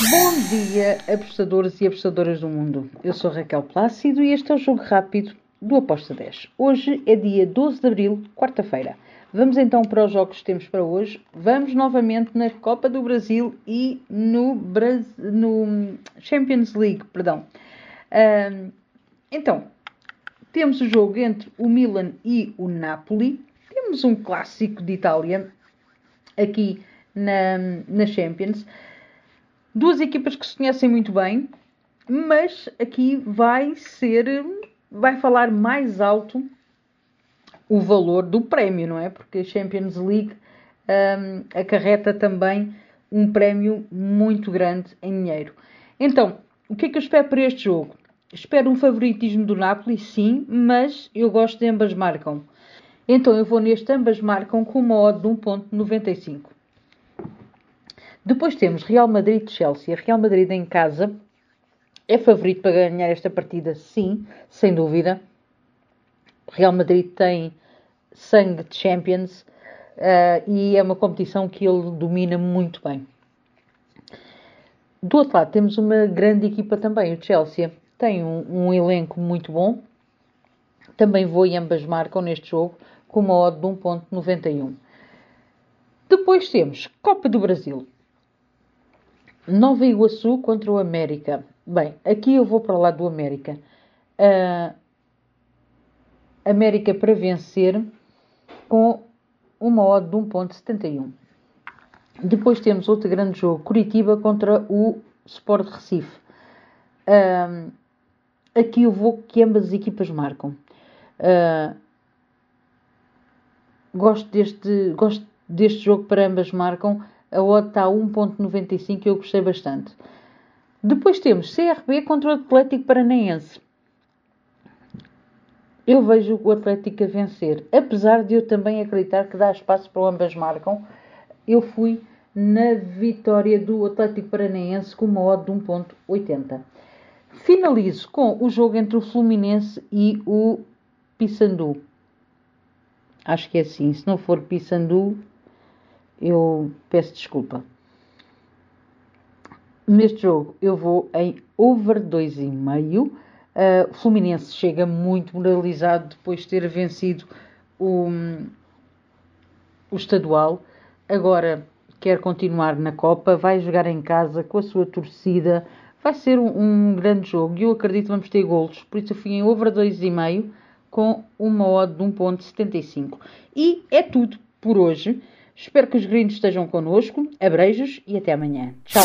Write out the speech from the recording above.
Bom dia, apostadores e apostadoras do mundo. Eu sou Raquel Plácido e este é o Jogo Rápido do Aposta 10. Hoje é dia 12 de Abril, quarta-feira. Vamos então para os jogos que temos para hoje. Vamos novamente na Copa do Brasil e no, no Champions League, perdão. Um, então, temos o jogo entre o Milan e o Napoli. Temos um clássico de Itália aqui na, na Champions. Duas equipas que se conhecem muito bem, mas aqui vai ser, vai falar mais alto o valor do prémio, não é? Porque a Champions League um, acarreta também um prémio muito grande em dinheiro. Então, o que é que eu espero para este jogo? Espero um favoritismo do Napoli, sim, mas eu gosto de ambas marcam. Então eu vou neste ambas marcam com uma odd de 1.95. Depois temos Real Madrid-Chelsea. Real Madrid em casa é favorito para ganhar esta partida, sim, sem dúvida. Real Madrid tem sangue de Champions uh, e é uma competição que ele domina muito bem. Do outro lado, temos uma grande equipa também, o Chelsea. Tem um, um elenco muito bom. Também vou e ambas marcam neste jogo com uma odd de 1.91. Depois temos Copa do Brasil. Nova Iguaçu contra o América. Bem, aqui eu vou para o lado do América. Uh, América para vencer com uma odd de 1.71. Depois temos outro grande jogo, Curitiba contra o Sport Recife. Uh, aqui eu vou que ambas as equipas marcam. Uh, gosto, deste, gosto deste jogo para ambas marcam. A odd está a 1.95 e eu gostei bastante. Depois temos CRB contra o Atlético Paranaense. Eu vejo o Atlético a vencer. Apesar de eu também acreditar que dá espaço para ambas marcam, eu fui na vitória do Atlético Paranaense com uma odd de 1.80. Finalizo com o jogo entre o Fluminense e o Pissandu. Acho que é assim. Se não for Pissandu, eu peço desculpa. Neste jogo eu vou em over 2,5. Uh, o Fluminense chega muito moralizado depois de ter vencido o, o estadual. Agora quer continuar na Copa, vai jogar em casa com a sua torcida. Vai ser um, um grande jogo e eu acredito que vamos ter golos. Por isso eu fui em over 2,5 com uma odd de 1.75. E é tudo por hoje. Espero que os gringos estejam connosco. Abreijos e até amanhã. Tchau!